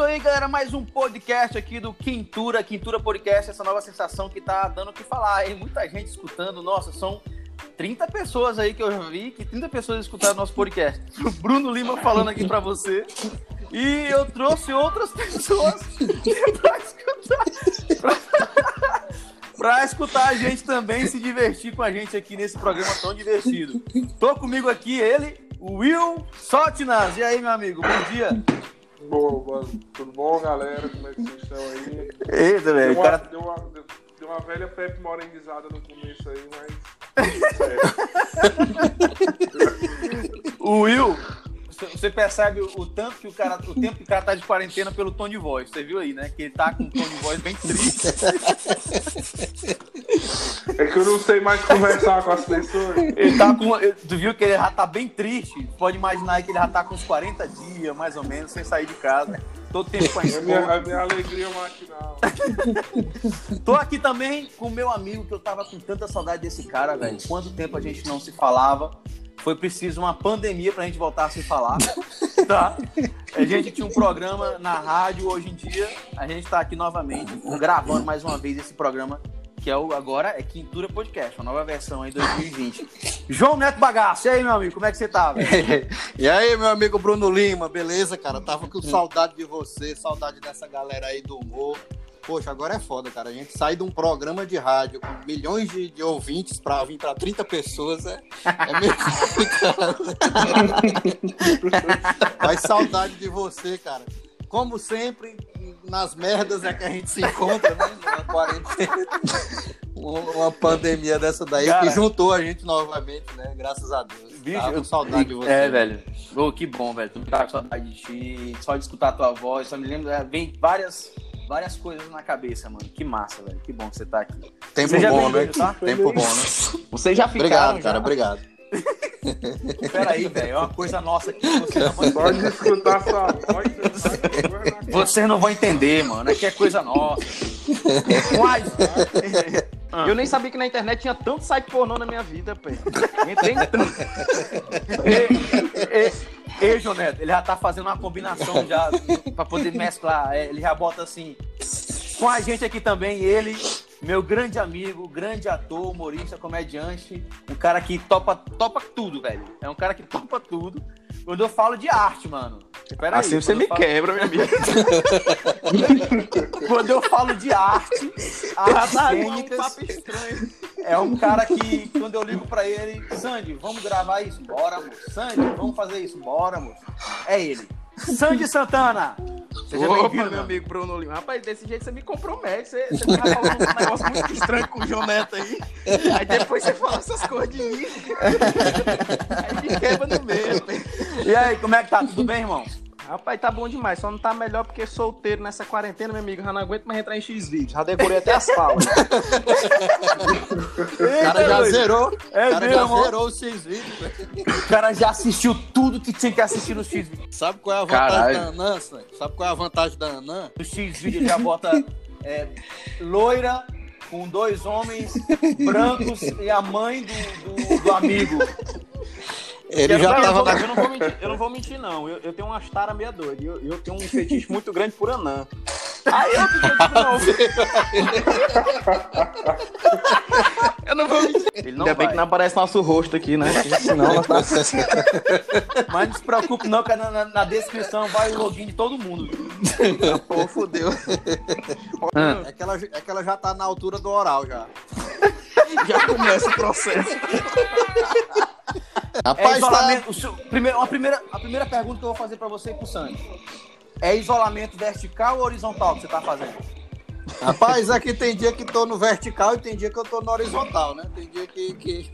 isso aí, galera. Mais um podcast aqui do Quintura, Quintura Podcast, essa nova sensação que tá dando o que falar. Tem muita gente escutando. Nossa, são 30 pessoas aí que eu já vi, que 30 pessoas escutaram nosso podcast. O Bruno Lima falando aqui pra você. E eu trouxe outras pessoas pra escutar. Pra, pra escutar a gente também se divertir com a gente aqui nesse programa tão divertido. Tô comigo aqui ele, o Will Sotinas. E aí, meu amigo, bom dia. Boa, mano. Tudo bom, galera? Como é que vocês estão aí? Eita, Deu velho. uma, cara- deu uma, deu- deu uma velha Pepe Morenguizada no começo aí, mas. O Will, você- percebe o, tanto que o cara, o tempo que o cara tá de quarentena pelo tom de voz. Você viu aí, né? Que ele tá com um tom de voz bem triste. É que eu não sei mais conversar com as pessoas. Ele tá com. Tu viu que ele já tá bem triste? Pode imaginar aí que ele já tá com uns 40 dias, mais ou menos, sem sair de casa. Todo tempo com a É a minha, esposa. a minha alegria matinal. Tô aqui também com o meu amigo, que eu tava com tanta saudade desse cara, velho. Quanto tempo a gente não se falava. Foi preciso uma pandemia pra gente voltar a se falar. Tá? A gente tinha um programa na rádio, hoje em dia a gente tá aqui novamente, gravando mais uma vez esse programa, que é o agora é Quintura Podcast, uma nova versão aí 2020. João Neto Bagaço, e aí, meu amigo, como é que você tá? E aí, meu amigo Bruno Lima, beleza, cara? Tava com saudade de você, saudade dessa galera aí do humor. Poxa, agora é foda, cara. A gente sai de um programa de rádio com milhões de, de ouvintes pra vir pra 30 pessoas é, é meio complicado. Mas saudade de você, cara. Como sempre, nas merdas é que a gente se encontra, né? Numa quarentena. Uma pandemia dessa daí Cara. que juntou a gente novamente, né? Graças a Deus. Bicho, Tava eu- com saudade de você. É, velho. Ô, que bom, velho. Tu tá com saudade de ti, só de escutar a tua voz, só me lembra, é, vem várias, várias coisas na cabeça, mano. Que massa, velho. Que bom que você tá aqui. Tempo Seja bom, né? tá? Tempo bom, né? Vocês já ficaram, Obrigado, já? cara, obrigado. Peraí, velho. É uma coisa nossa aqui. que Vocês não vão Só entender. de escutar sua voz, você. Vocês não vão entender, mano. Aqui é coisa nossa. Mas... Ah. Eu nem sabia que na internet tinha tanto site pornô na minha vida, pô. Entrei em tanto. Ei, ei, João Neto, ele já tá fazendo uma combinação já pra poder mesclar. É, Ele já bota assim. Com a gente aqui também, ele, meu grande amigo, grande ator, humorista, comediante, um cara que topa, topa tudo, velho. É um cara que topa tudo. Quando eu falo de arte, mano. Pera aí, Assim você quando me falo- quebra, meu amigo. Quando eu falo de arte, artes Tá um cênicas, papo estranho. é um cara que, quando eu ligo pra ele, Sandy, vamos gravar isso? Bora, amor. Sandy, vamos fazer isso? Bora, amor. É ele. Sandy Santana. Seja bem-vindo, meu amigo Bruno Lima. Rapaz, desse jeito você me compromete. Você, você tá falando um negócio muito estranho com o João Neto aí. Aí depois você fala essas coisas de mim. Aí me quebra no meio. E aí, como é que tá? Tudo bem, irmão? Rapaz, tá bom demais. Só não tá melhor porque solteiro nessa quarentena, meu amigo. Já não aguento mais entrar em X-Vídeos. Já decorei até as falas. O cara já zerou. É o cara mesmo, já zerou os seis vídeos. velho. O cara já assistiu tudo que tinha que assistir no X Sabe qual é a vantagem Caralho. da Anã, Sam? Sabe qual é a vantagem da Anã? No X vídeo já bota é, loira com dois homens brancos e a mãe do, do, do amigo. Ele Eu já não, tava eu, não vou mentir, eu não vou mentir, não. Eu, eu tenho umas taras meia doida. Eu, eu tenho um fetiche muito grande por anã. Aí eu fiquei tipo, não. Eu não vou mentir. Ele não Ainda bem vai. que não aparece nosso rosto aqui, né? Senão nós tá... Mas não se preocupe não, que na, na- na descrição vai o login de todo mundo. Pô, fudeu. É que, ela, é que ela já tá na altura do oral já. Já começa o processo. É Rapaz, tá... isolamento. o seu- primeiro, uma primeira, a primeira pergunta que eu vou fazer pra você e pro Sandy. É isolamento vertical ou horizontal que você tá fazendo? Rapaz, aqui tem dia que tô no vertical e tem dia que eu tô no horizontal, né? Tem dia que, que,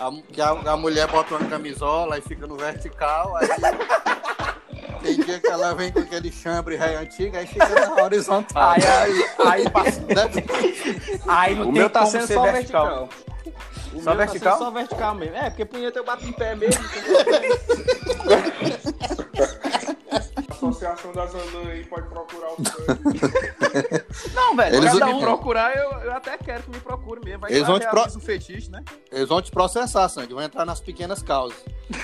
a, que a, a mulher bota uma camisola e fica no vertical, aí tem dia que ela vem com aquele chambre ré antigo, aí fica na horizontal. Aí, aí, aí, passa- Né? aí não O tem meu tá como sendo ser só vertical. vertical. O Só vertical? Tá sendo só vertical mesmo. É, porque punheta eu bato em pé mesmo. A Associação das Anãs aí pode procurar o sangue. Não, velho. Eles cada Se um- procurar, eu, eu até quero que me procure mesmo. Vai Eles vão te pro- o fetiche, né? Eles vão te processar, Sandy, vão entrar nas pequenas causas.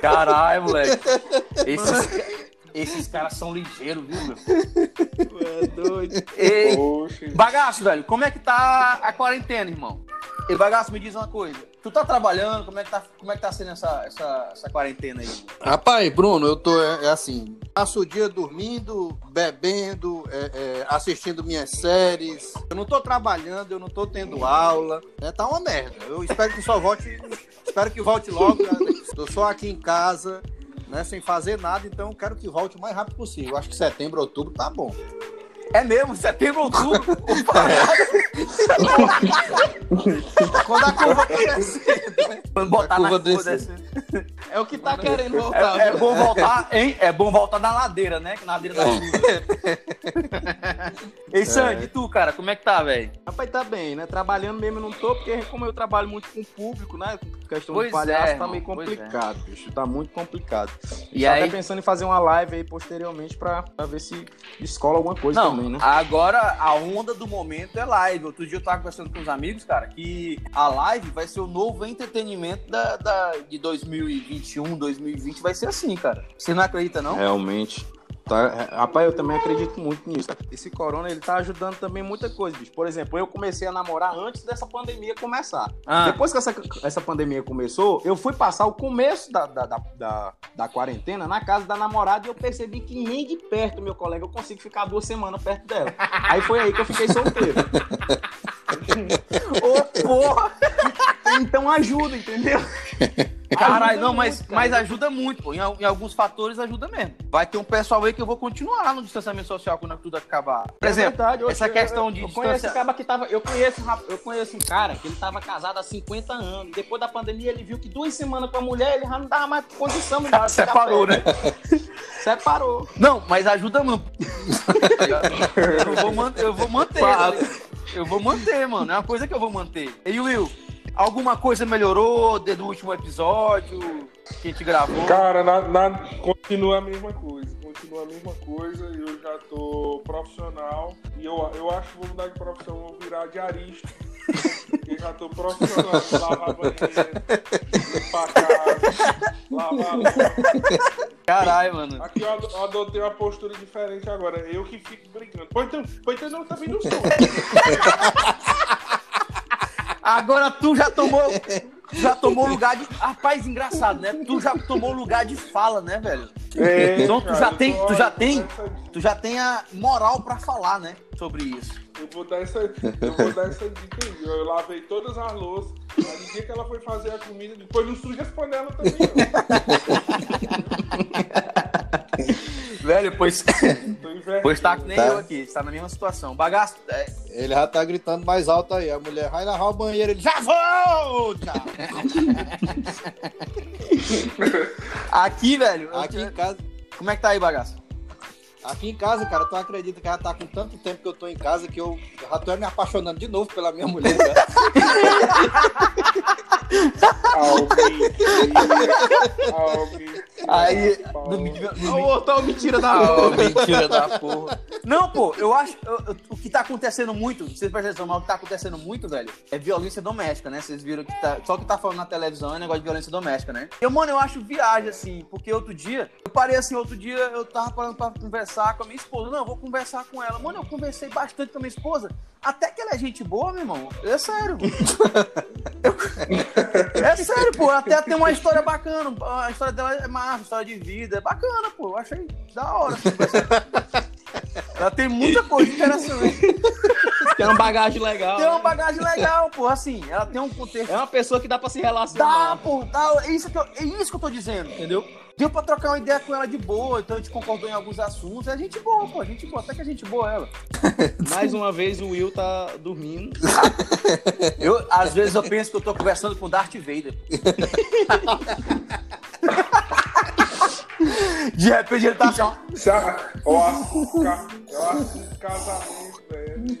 Caralho, moleque. Esses, esses caras são ligeiros, viu, meu? É doido. Ei, Poxa. bagaço, velho, como é que tá a quarentena, irmão? E bagaço, me diz uma coisa. Tu tá trabalhando? Como é que tá, como é que tá sendo essa, essa, essa quarentena aí? Rapaz, Bruno, eu tô é, é assim, passo o dia dormindo, bebendo, é, é, assistindo minhas séries. Eu não tô trabalhando, eu não tô tendo aula. né? Tá uma merda. Eu espero que só volte, espero que volte logo. né? Tô só aqui em casa, né, sem fazer nada, então eu quero que volte o mais rápido possível. Eu acho que setembro, outubro tá bom. É mesmo, setembro, outubro. Quando a curva tá descendo. Quando botar A na curva curva descendo. É o que tá querendo voltar. É, é viu? bom voltar, hein? É bom voltar na ladeira, né? Que na ladeira da chuva. Ei, Sandy, e tu, cara, como é que tá, velho? Rapaz, tá bem, né? Trabalhando mesmo não tô, porque como eu trabalho muito com o público, né? Com questão Pois de palhaço, é, tá meio complicado, bicho. Tá muito complicado. E aí... aí? até pensando em fazer uma live aí posteriormente pra, pra ver se escola alguma coisa Não, também, né? agora a onda do momento é live. Outro dia eu tava conversando com os amigos, cara, que a live vai ser o novo entretenimento da, da- de 2021, 2020, vai ser assim, cara. Você não acredita, não? Realmente. Tá, rapaz, eu também acredito muito nisso. Esse corona, ele tá ajudando também muita coisa, bicho. Por exemplo, eu comecei a namorar antes dessa pandemia começar. Ah, Depois que essa, essa pandemia começou, eu fui passar o começo da, da, da, da, da quarentena na casa da namorada e eu percebi que nem de perto, meu colega, eu consigo ficar duas semanas perto dela. Aí foi aí que eu fiquei solteiro. Ô, porra! Então ajuda, entendeu? Caralho, não, mas, muito, cara. mas ajuda muito, pô. Em, em alguns fatores ajuda mesmo. Vai ter um pessoal aí que eu vou continuar no distanciamento social quando tudo acabar. Por É exemplo, verdade, essa eu- questão eu, de eu conheço distância- um cara que tava, eu conheço, eu conheço um cara que ele tava casado há 50 anos. Depois da pandemia ele viu que duas semanas com a mulher ele já não dava mais condição, não dava Separou, né? Separou. Não, mas ajuda muito. eu vou manter, eu vou manter. Eu vou manter, mano. É uma coisa que eu vou manter. E Will, alguma coisa melhorou desde o último episódio que a gente gravou? Cara, na, na- continua a mesma coisa. Continua a mesma coisa. Eu já tô profissional. E eu, eu acho que vou mudar de profissão, vou virar diarista. Porque já tô profissional. Lavar banheiro, limpar casa, lavar louça. Caralho, mano. Aqui eu ado- eu adotei uma postura diferente agora. Eu que fico brincando. Pois então, pois então não, também não sou. Agora tu já tomou. Já tomou lugar de. Rapaz, engraçado, né? Tu já tomou lugar de fala, né, velho? É, Então tu cara, já tem, tu já tem, tu já tem a moral pra falar, né? Sobre isso. Eu vou dar essa, eu vou dar essa dica aí. Eu lavei todas as louças. Aí no dia que ela foi fazer a comida, depois não suja as panelas também, Velho, pois, invertido. pois tá que nem Tá. eu aqui, está na mesma situação. Bagaço. é, Ele já tá gritando mais alto aí. A mulher vai lavar o banheiro, ele já vou! Tchau. aqui, velho. eu- Aqui em casa. Como é que tá aí, bagaço? Aqui em casa, cara, tu acredita que ela tá com tanto tempo que eu tô em casa que eu já tô me apaixonando de novo pela minha mulher. né? Almi. Aí. Paulo. no- no- Ô, tá uma mentira da hora. mentira da porra. Não, pô, eu acho. eu- eu- o que tá acontecendo muito, vocês prestam atenção, mas o que tá acontecendo muito, velho, é violência doméstica, né? Vocês viram que tá. Só que tá falando na televisão é negócio de violência doméstica, né? Eu, mano, eu acho viagem, assim, porque outro dia, eu parei assim, outro dia eu tava parando pra conversar com a minha esposa. Não, eu vou conversar com ela. Mano, eu conversei bastante com a minha esposa. Até que ela é gente boa, meu irmão. É sério. Eu- É sério, pô. Até tem uma história bacana. A história dela é massa, história de vida. É bacana, pô. Eu achei da hora. Ela tem muita coisa interessante. Tem uma bagagem legal. Tem uma né? bagagem legal, pô. Assim, ela tem um contexto. É uma pessoa que dá pra se Dá, relacionar. pô, dá. É isso, que eu, é isso que eu tô dizendo, entendeu? Deu pra trocar uma ideia com ela de boa, então a gente concordou em alguns assuntos. É gente boa, pô. Gente boa. Até que é gente boa ela. Mais uma vez o Will tá dormindo. Eu, às vezes eu penso que eu tô conversando com o Darth Vader. De repente ele tá assim, ó. Sa- Eu acho ca- acho casamento, velho.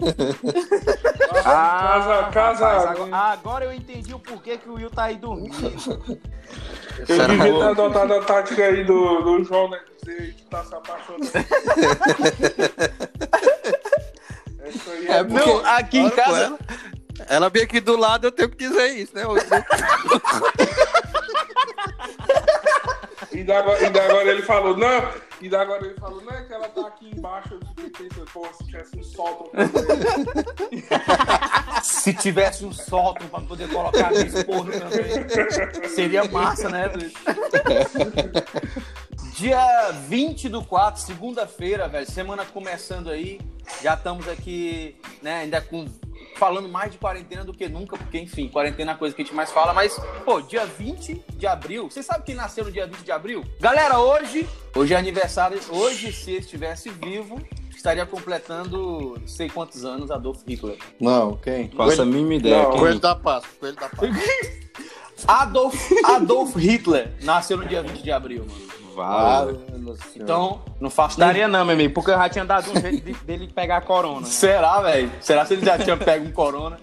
Casa, rapaz, casamento. agora, agora eu entendi o porquê que o Will tá aí dormindo. Eu devia ter adotado a tática aí do, do João, né? Que tá se apaixonando. Essa aí é, É boa. Não, aqui em casa. Ela, ela vem aqui do lado, eu tenho que dizer isso, né? Eu- E da, agora, e da agora ele falou, não. E da agora ele falou, não é que ela tá aqui embaixo. Eu pensando, pô, se tivesse um sótão. Se tivesse um sótão pra poder colocar a minha esposa também, seria massa, né? Dia 20 do 4, segunda-feira, velho. Semana começando aí. Já estamos aqui, né, ainda com. Falando mais de quarentena do que nunca, porque, enfim, quarentena é a coisa que a gente mais fala, mas, pô, dia 20 de abril, você sabe quem nasceu no dia 20 de abril? Galera, hoje, hoje é aniversário, hoje, se estivesse vivo, estaria completando não sei quantos anos Adolf Hitler. Não, quem? Faça a mínima ideia. Não, quem? Coelho da Páscoa, Coelho da Páscoa. Adolf, Adolf Hitler nasceu no dia 20 de abril, mano. Então, não faço Daria não, meu amigo, porque eu já tinha dado um jeito de- dele pegar a corona. né? Será, velho? Será se ele já tinha pego um corona?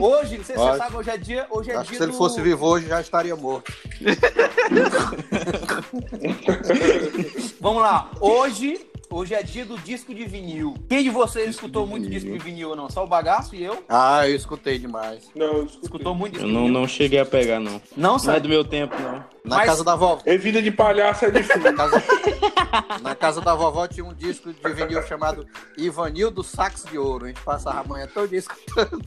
Hoje, você, você Olha, sabe, hoje é dia, hoje é Acho que dia se ele do- fosse vivo hoje já estaria morto. Vamos lá. Hoje, hoje é dia do disco de vinil. Quem de vocês escutou de muito vinil. disco de vinil ou não? Só o Bagaço e eu? Ah, eu escutei demais. Não, eu escutei. Escutou muito disco Eu de não, vinil? não cheguei a pegar, não. Não, Não é sabe? do meu tempo, não. Na Mas- casa da vovó. É vida de palhaço é difícil. Na casa, na casa da vovó tinha um disco de vinil chamado Ivanildo Sax de Ouro. A gente passava a manhã todo dia escutando.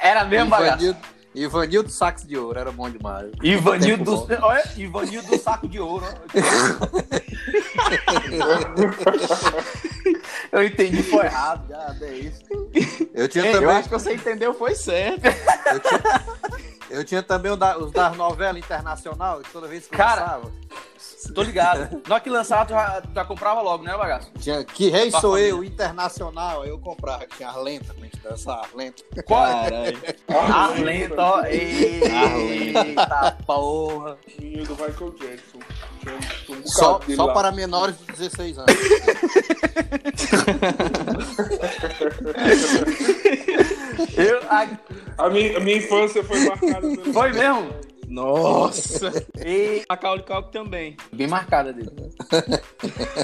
Era mesmo, Bagaço? Ivanildo, Sax de Ouro, era bom demais. Ivanildo do... Olha, Ivanildo do saco de ouro. Eu entendi, foi errado. Já, é isso. Eu tinha Eu também, acho que você entendeu, foi certo. eu tinha também o da- os das novelas internacional, que toda vez que Cara, lançava, Tô ligado. Na hora que lançava, tu já, tu já comprava logo, né, Bagaço? tinha Que Rei Pra Sou família. Eu, internacional, aí eu comprava, que tinha as lentas pra gente dançar, as lentas. Caralho. Arlento, ó. Eita porra. Menino do Michael Jackson. Tinha um- tinha Só, só lá. para menores de 16 anos. A- minha, a minha infância foi marcada pelo. foi mesmo? Nossa. E Macaulay Culkin também. bem marcada dele.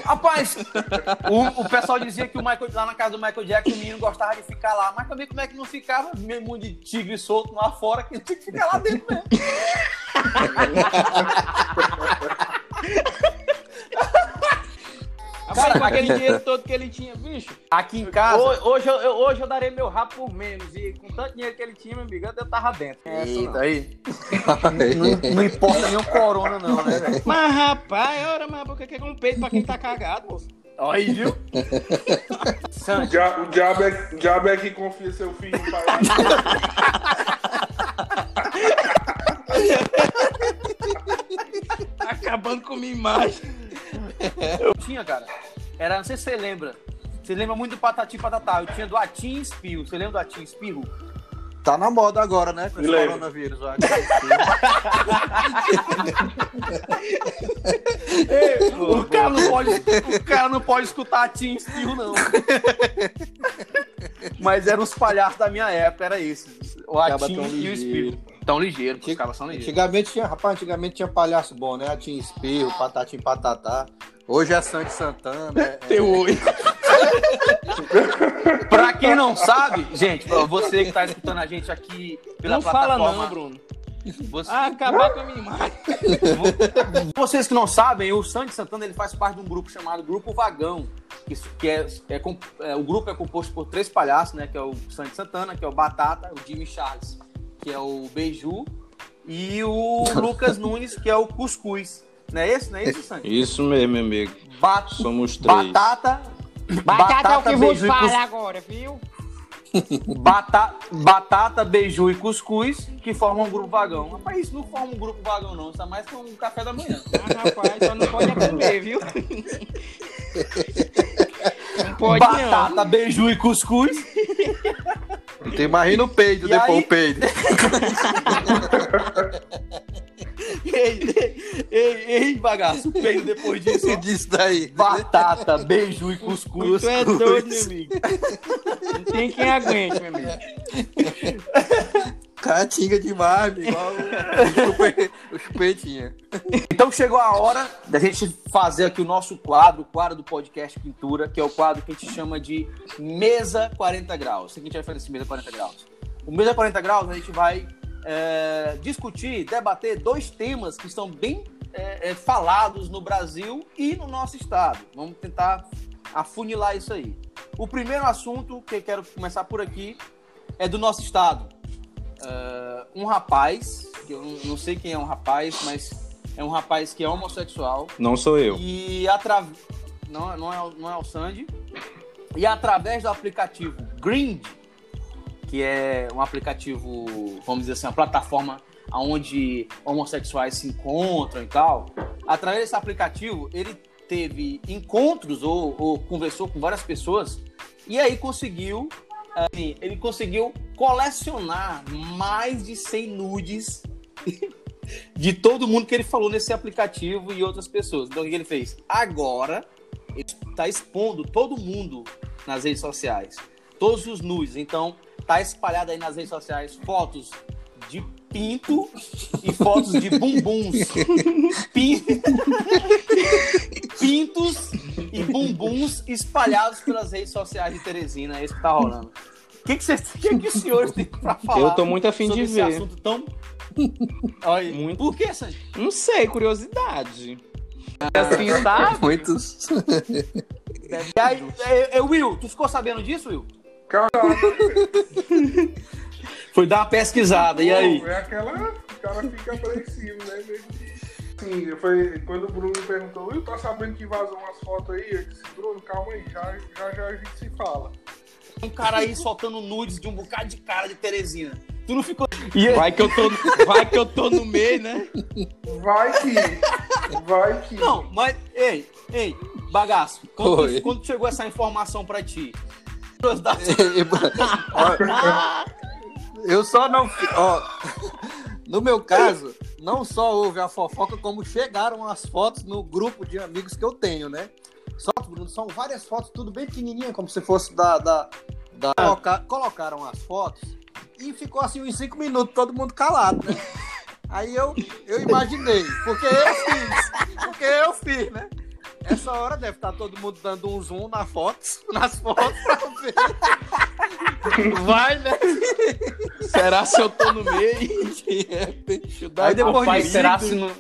Rapaz, o, o pessoal dizia que o Michael, lá na casa do Michael Jackson o menino gostava de ficar lá. Mas também como é que não ficava mesmo de tigre solto lá fora, que tinha que ficar lá dentro mesmo. Cara, com aquele dinheiro todo que ele tinha, bicho. Aqui em casa. Hoje, hoje, eu, hoje eu darei meu rabo por menos. E com tanto dinheiro que ele tinha, meu amigo, eu tava dentro. Não. Eita, aí. Não, não importa nem o corona, não, né, velho? Mas rapaz, ora, mas por que que é um peito pra quem tá cagado, moço? Olha aí, viu? O, dia, o, diabo é, o diabo é que confia seu filho no pai. Tá acabando com minha imagem. Eu tinha, cara. Era, não sei se você lembra. Você lembra muito do Patati Patatá. Eu tinha do Atim Espirro. Você lembra do Atim Espirro? Tá na moda agora, né? Com esse Lembro. coronavírus. ó. O cara não pode, o cara não pode escutar Atim Espirro, não. Mas eram os palhaços da minha época, era esse. O Atim e o ligeiro. Tão ligeiro, os caras são ligeiros. Antigamente tinha, rapaz, antigamente tinha palhaço bom, né? Tinha espirro, patatim patatá. Hoje é Sandy Santana. É, é. Pra quem não sabe, gente, pra você que tá escutando a gente aqui pela Não fala plataforma... não, Bruno. Você- Ah, acabar com a minha imagem. Vocês que não sabem, o Sandy Santana ele faz parte de um grupo chamado Grupo Vagão. Que, que é, é é, o grupo é composto por três palhaços, né? Que é o Sandy Santana, que é o Batata, o Jimmy Charles, que é o Beiju, e o Lucas Nunes, que é o Cuscuz. Não é esse? Não é isso, Sandy? Isso mesmo, meu amigo. Ba- Somos três. batata. Batata é o que vos beiju e cus- fala agora, viu? Bata- batata, beiju e cuscuz, que formam um grupo vagão. Rapaz, isso não forma um grupo vagão, não. Isso é mais que um café da manhã. Ah, rapaz, só não pode comer, viu? Não pode não. Batata, beiju e cuscuz. Tu imagina o peido E depois, aí? o peido. Ei, ei, ei, ei, bagaço, peido depois disso. ó. disso daí. Batata, beiju e cuscuz. Tu é doido, meu amigo. Não tem quem aguente, meu amigo. Catinga demais, amigo, igual o chupetinha. Então chegou a hora da gente fazer aqui o nosso quadro, o quadro do podcast Pintura, que é o quadro que a gente chama de Mesa 40 Graus. O que a gente vai fazer nesse Mesa 40 Graus? O Mesa 40 Graus a gente vai é, discutir, debater dois temas que estão bem é, é, falados no Brasil e no nosso estado. Vamos tentar afunilar isso aí. O primeiro assunto que eu quero começar por aqui é do nosso estado. Uh, um rapaz, que eu não- não sei quem é um rapaz, mas é um rapaz que é homossexual. Não sou eu. E atra... não, não, é, o- não é o Sandy. E através do aplicativo Grind, que é um aplicativo, vamos dizer assim, uma plataforma onde homossexuais se encontram e tal. Através desse aplicativo, ele teve encontros ou, ou conversou com várias pessoas e aí conseguiu, assim, ele conseguiu colecionar mais de 100 nudes de todo mundo que ele falou nesse aplicativo e outras pessoas. Então, o que ele fez? Agora, ele está expondo todo mundo nas redes sociais. Todos os nudes. Então, tá espalhado aí nas redes sociais fotos de pinto e fotos de bumbuns. Pin- Pintos e bumbuns espalhados pelas redes sociais de Teresina. É isso que tá rolando. O que, que, o que, que os senhores têm pra falar? Eu tô muito afim de esse ver. assunto tão. Olha. Muito. Por que, Sandy? Não sei, curiosidade. Assim, tá? Muitos. E aí, é, é, Will, tu ficou sabendo disso, Will? Cara, Foi dar uma pesquisada, e aí? É aquela. O cara fica apreensivo, né? Sim, foi quando o Bruno me perguntou, eu tô sabendo que vazou umas fotos aí, eu disse, Bruno, calma aí, já já, já a gente se fala. Um cara aí soltando nudes de um bocado de cara de Teresina. Tu não ficou. E Vai que eu tô, vai que eu tô no meio, né? Vai que. Vai que. Não, mas, ei, ei, bagaço, quando, quando chegou essa informação pra ti? Eu só não. Ó, no meu caso, não só houve a fofoca, como chegaram as fotos no grupo de amigos que eu tenho, né? Só, Bruno, são várias fotos, tudo bem pequenininha, como se fosse da. da, da- coloca- colocaram as fotos e ficou assim uns cinco minutos, todo mundo calado, né? Aí eu, eu imaginei, porque eu fiz, porque eu fiz, né? Essa hora deve estar todo mundo dando um zoom na fotos, nas fotos pra ver. Vai, né? Será se eu tô no meio? De Aí depois Rapaz, disso, será se não.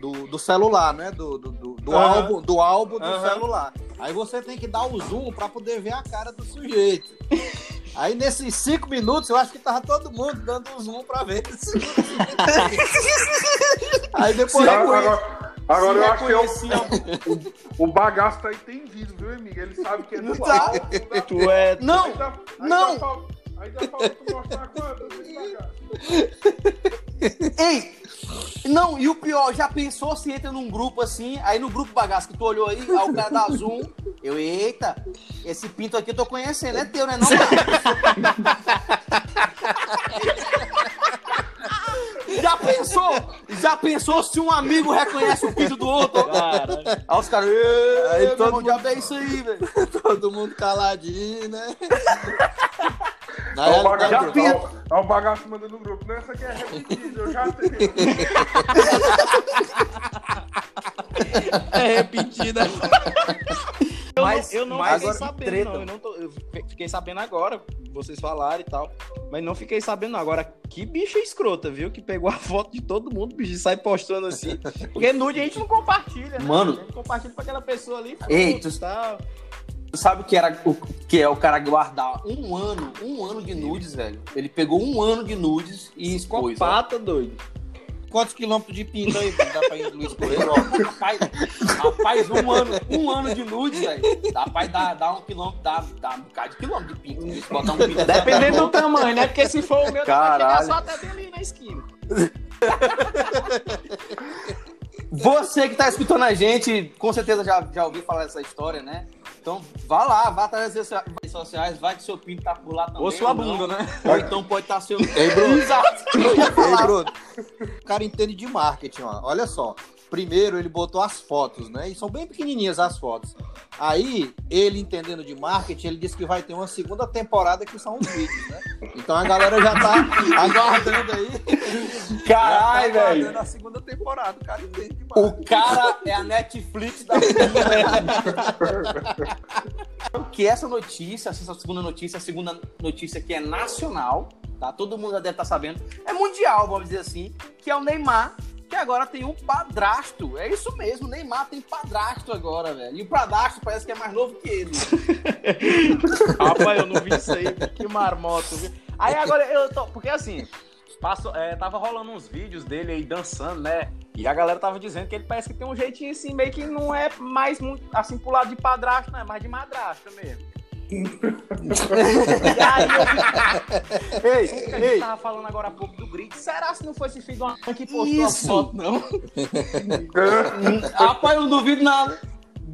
do, do celular, né? Do, do, do, do Aham. álbum, do álbum do Aham. celular. Aí você tem que dar o zoom pra poder ver a cara do sujeito. Aí nesses cinco minutos eu acho que tava todo mundo dando um zoom pra ver. Aí depois Agora, reconhe- agora, agora eu acho que eu, reconheci o bagaço tá entendido, viu, amigo? Ele sabe que é do Tá. lado. Tu é. Não, Ainda, não. Falta, ainda falta tu mostrar. Ei! Não, e o pior, já pensou se entra num grupo assim, aí no grupo bagaço que tu olhou aí, aí o cara dá zoom, eu, eita, esse pinto aqui eu tô conhecendo, é teu, né não? já pensou? Já pensou se um amigo reconhece o pinto do outro? Cara, Aí os caras, Aí todo mundo- diabo é isso aí, velho. todo mundo caladinho, né? Na Olha o bagaço, já o bagaço mandando no grupo. Não, essa aqui é repetida, eu já tenho. é repetida. Eu Mas- não, eu não mas fiquei sabendo, treta. não. Eu, não tô- eu fi- fiquei sabendo agora, vocês falaram e tal. Mas não fiquei sabendo, não. Agora, que bicha escrota, viu? Que pegou a foto de todo mundo, bicho, e sai postando assim. Porque nude a gente não compartilha, né? Mano. A gente compartilha pra aquela pessoa ali. Ei, tu- tal. Sabe o que, era, o que é o cara guardar um ano, um ano de nudes, velho? Ele pegou um ano de nudes e expôs. Psicopata, doido. Quantos quilômetros de pinto aí dá pra ir Luiz Correio? Rapaz, rapaz, um ano, um ano de nudes, velho. Dá pra dar, dar um quilômetro, dá, dá um bocado de quilômetro de pinto. Se botar um pinto Dependendo do tamanho, né? Porque se for o meu, dá chegar só até ali na esquina. Você que tá escutando a gente, com certeza já, já ouviu falar dessa história, né? Então, vá lá, vá atrás das redes sociais, vai que seu pinto tá por lá também. Ou sua bunda, né? Ou então pode estar seu. Ei, Bruno. Exato. Ei. Bruno, o cara entende de marketing, ó. Olha só. Primeiro ele botou as fotos, né? E são bem pequenininhas as fotos. Aí, ele entendendo de marketing, ele disse que vai ter uma segunda temporada que são os vídeos, né? Então a galera já tá aguardando aí. Caralho, tá velho. a segunda temporada. O cara entende de O cara é a Netflix da Que essa notícia, essa segunda notícia, a segunda notícia que é nacional, tá? Todo mundo já deve estar sabendo. É mundial, vamos dizer assim, que é o Neymar, agora tem um padrasto. É isso mesmo, Neymar tem padrasto agora, velho. E o padrasto parece que é mais novo que ele. Rapaz, eu não vi isso aí, que marmoto? Aí agora eu tô. Porque assim, passou, é, tava rolando uns vídeos dele aí dançando, né? E a galera tava dizendo que ele parece que tem um jeitinho assim, meio que não é mais muito assim pro lado de padrasto, não é mais de madrasta mesmo. Aí Ei, que a gente ei. tava falando agora há pouco do grid. Será se não foi esse filho de uma que postou Isso. foto, não? Rapaz, eu não duvido nada.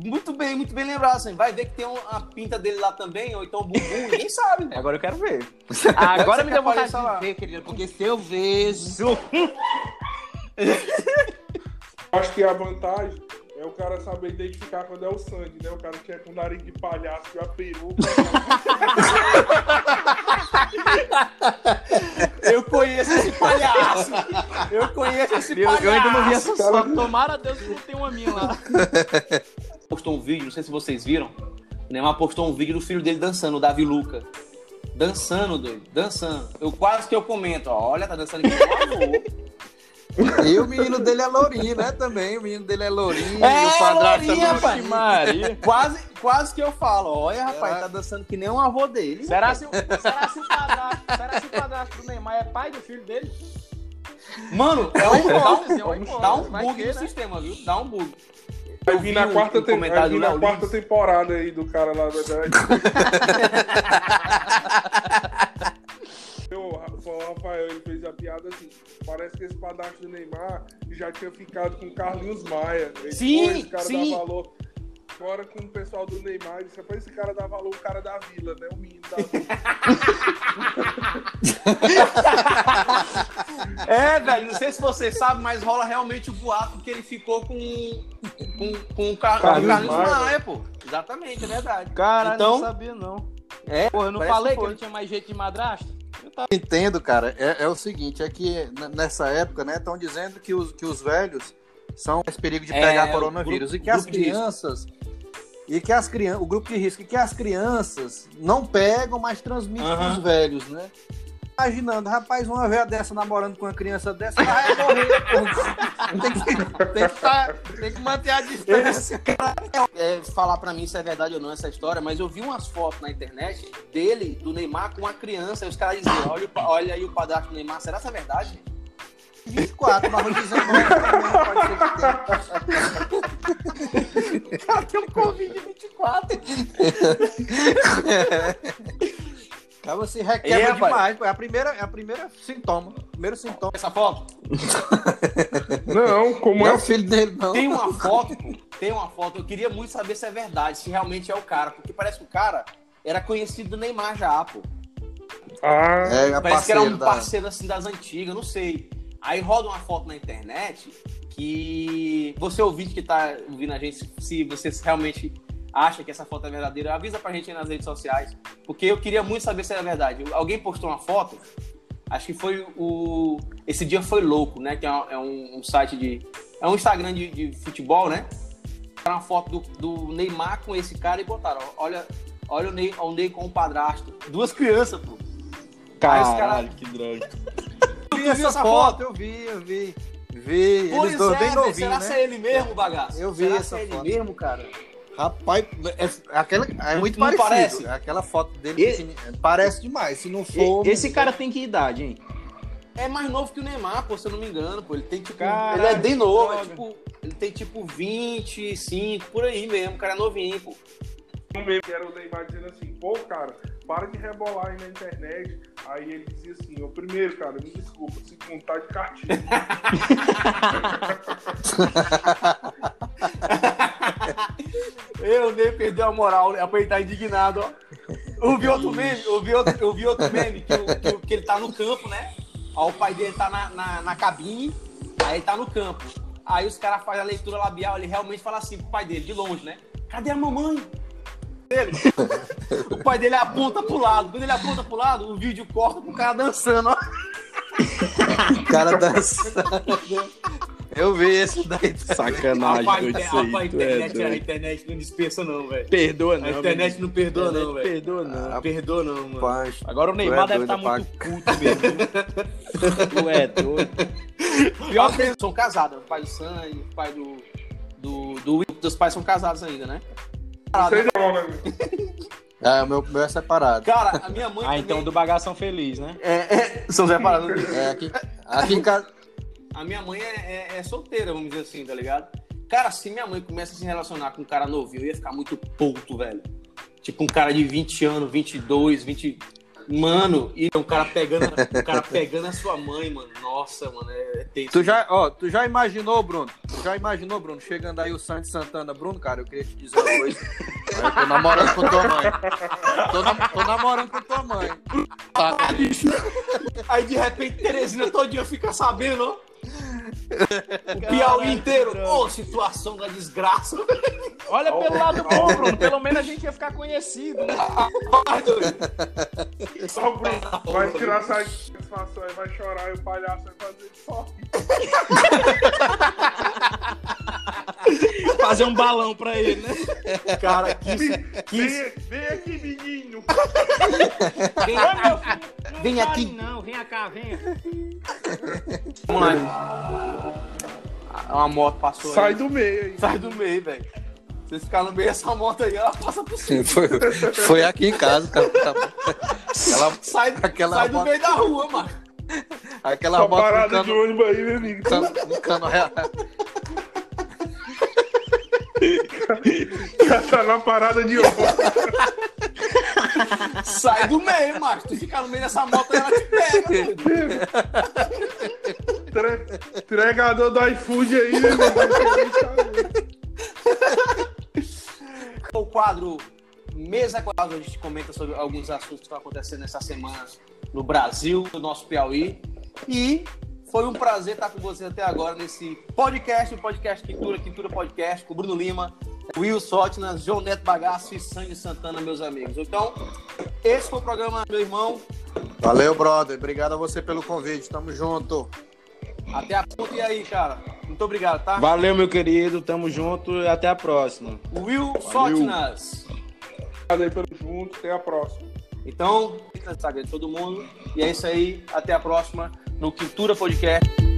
Muito bem, muito bem lembrado, assim. Vai ver que tem uma pinta dele lá também, ou então o bumbum, ninguém sabe? Agora eu quero ver. Agora me deu vontade de ver, querido, porque se eu vejo. Acho que a vantagem é cara saber identificar quando é o Sandy, né? O cara que é com nariz de palhaço e a peruca. Eu conheço esse palhaço. Eu conheço esse Eu, palhaço. eu ainda não vi essa foto. Tomara a Deus que não tem uma minha lá. Postou um vídeo, não sei se vocês viram. O Neymar postou um vídeo do filho dele dançando, o Davi Luca. Dançando, doido, dançando. Eu quase que eu comento, ó, olha, tá dançando aqui. E o menino dele é lourinho, né? Também. O menino dele é lourinho. É, e o padrasto lourinho, é rapaz. lourinho. Maria. Quase, quase que eu falo, olha, rapaz, É. tá dançando que nem um avô dele. Será se, o- será, se o padrasto, será se o padrasto do Neymar é pai do filho dele? Mano, é um, dá é uma um, dá um bug no né? sistema, viu? Dá um bug. Vai Eu vir vi na quarta, tem- vai vir na quarta temporada aí do cara lá da o Rafael ele fez a piada assim. Parece que esse padrasto do Neymar já tinha ficado com o Carlinhos Maia. Ele, Sim, pô, esse cara sim. dá valor. Fora com o pessoal do Neymar, ele disse, "Rapaz, esse cara dá valor o cara da vila, né? O menino da vila. É, velho, não sei se vocês sabem, mas rola realmente o boato que ele ficou com, com, com o Car Carlinhos Carlinhos Maia. Maia, pô. Exatamente, é verdade. Cara, Então- não sabia não. É, Pô, eu não falei que que, ele tinha mais jeito de madrasto? Entendo, cara, é, é o seguinte, é que nessa época, né, estão dizendo que os, que os velhos são mais perigo de É, pegar o coronavírus grupo- e que as crianças e que as crianças, o grupo de risco, e que as crianças não pegam, mas transmitem Aham. pros velhos, né? Imaginando, rapaz, uma velha dessa namorando com uma criança dessa, vai morrer, pô. Tem que, tem, que tá- tem que manter a distância. é, falar pra mim se é verdade ou não essa história, mas eu vi umas fotos na internet dele, do Neymar, com uma criança, e os caras diziam, olha, olha aí o padrasto do Neymar, será que é verdade? 24, mas 19 também pode ser que tenha. Cara, tem um Covid 24. Cara, você requebra É, rapaz. demais. É a primeira, é a primeira sintoma. Primeiro sintoma. Essa foto? Não, como Não é é o filho dele, não. Tem uma foto, pô, tem uma foto, eu queria muito saber se é verdade, se realmente é o cara, porque parece que o cara era conhecido do Neymar já, pô. Ah, É, a Parece que era um parceiro da- assim das antigas, não sei. Aí roda uma foto na internet que você ouvinte que tá ouvindo a gente, se você realmente acha que essa foto é verdadeira, avisa pra gente aí nas redes sociais, porque eu queria muito saber se é verdade. Alguém postou uma foto, acho que foi o esse dia foi louco, né? Que é um, é um- um site de é um Instagram de, de futebol, né? Uma foto do, do Neymar com esse cara e botaram, olha, olha o Ney, o Ney com o padrasto, duas crianças, pô. Os cara- que droga. Eu vi essa essa foto, eu vi, eu vi. Vi, Pois eles dois é, bem novinhos, será né? que é ele mesmo, bagaço? Eu vi será essa que é ele foto. mesmo, cara? Rapaz, é, aquela, é muito Não parecido. parece? Aquela foto dele E- pequenininha. parece demais. Se não for. Esse cara tem que idade, hein? É mais novo que o Neymar, pô, se eu não me engano, pô. Ele tem tipo. Caralho, ele é bem novo, é tipo. Ele tem tipo 25, por aí mesmo. O cara é novinho, pô. era o Neymar dizendo assim, pô, cara, para de rebolar aí na internet. Aí ele dizia assim, o primeiro, cara, me desculpa, segundo, tá de cartilha. Eu nem perdeu a moral, né? Ele tá indignado, ó. Eu vi outro meme, eu vi outro, eu vi outro meme que, que, que ele tá no campo, né? Aí o pai dele tá na, na, na cabine, aí ele tá no campo. Aí os caras fazem a leitura labial, ele realmente fala assim pro pai dele, de longe, né? Cadê a mamãe? Ele. O pai dele aponta pro lado. Quando ele aponta pro lado, o vídeo corta pro cara dançando, ó. O cara dançando. Eu vi esse daí. Sacanagem, Rapaz, doido, inter- isso aí, rapaz, a tu é internet, a doido. internet não dispensa, não, velho. Perdoa não. A internet não perdoa, não, velho. Perdoa não. Não perdoa, não, mano. Rapaz, Agora o Tu Neymar é deve estar muito puto mesmo. tu é doido. Pior que eles são casados. O pai do Sandy, o pai do. Do, do Will, os pais são casados ainda, né? Não, né? É, o meu, meu é separado. Cara, a minha mãe. Ah, então também- do bagação feliz, né? É, é, são separados. É, aqui, aqui em casa. A minha mãe é, é- é solteira, vamos dizer assim, tá ligado? Cara, se minha mãe começa a se relacionar com um cara novinho, eu ia ficar muito puto, velho. Tipo, um cara de 20 anos, 22, 20. Mano, e um cara pegando, um cara pegando a sua mãe, mano. Nossa, mano, é, é tenso. Tu já, ó, tu já imaginou, Bruno? Tu já imaginou, Bruno, chegando aí o Santos Santana? Bruno, cara, eu queria te dizer uma coisa. Eu tô namorando com tua mãe. Tô, nam- tô namorando com tua mãe. Tá, Aí de repente Teresina todo dia fica sabendo, ó. O Piauí inteiro. Ô, situação da desgraça. Olha pelo lado bom, Bruno. Pelo menos a gente ia ficar conhecido, né? Só o Bruno vai tirar essa satisfação aí, vai chorar e o palhaço vai fazer só. Fazer um balão pra ele, né? Cara, que, que Vem, vem aqui, menino. Vem, vem aqui. Não, vem cá, vem. Vamos lá. Uma moto passou Sai aí. do meio aí. Sai do meio, velho. Vocês ficaram no meio dessa moto aí, ela passa por cima. foi, foi aqui em casa, cara. Tá. Aquela, Sai, Aquela sai do moto- meio da rua, mano. aquela Uma moto parada de cano, ônibus aí, meu amigo. cano, um cano real. Já tá na parada de ônibus. Sai do meio, mano. Tu ficar no meio dessa moto ela te pega. Entregador do iFood aí, amigo. O quadro Mesa Quadro, a gente comenta sobre alguns assuntos que estão acontecendo nessa semana no Brasil, no nosso Piauí. E foi um prazer estar com você até agora nesse podcast, o podcast Quintura, Quintura Podcast, com o Bruno Lima, Will Sotnas, João Neto Bagaço e Sandy Santana, meus amigos. Então, esse foi o programa, meu irmão. Valeu, brother. Obrigado a você pelo convite. Tamo junto. Até a ponta e aí, cara. Muito obrigado, tá? Valeu, meu querido. Tamo junto e até a próxima. Will Sotnas. Obrigado aí pelo junto. Até a próxima. Então, todo mundo. E é isso aí. Até a próxima no Quintura Podcast.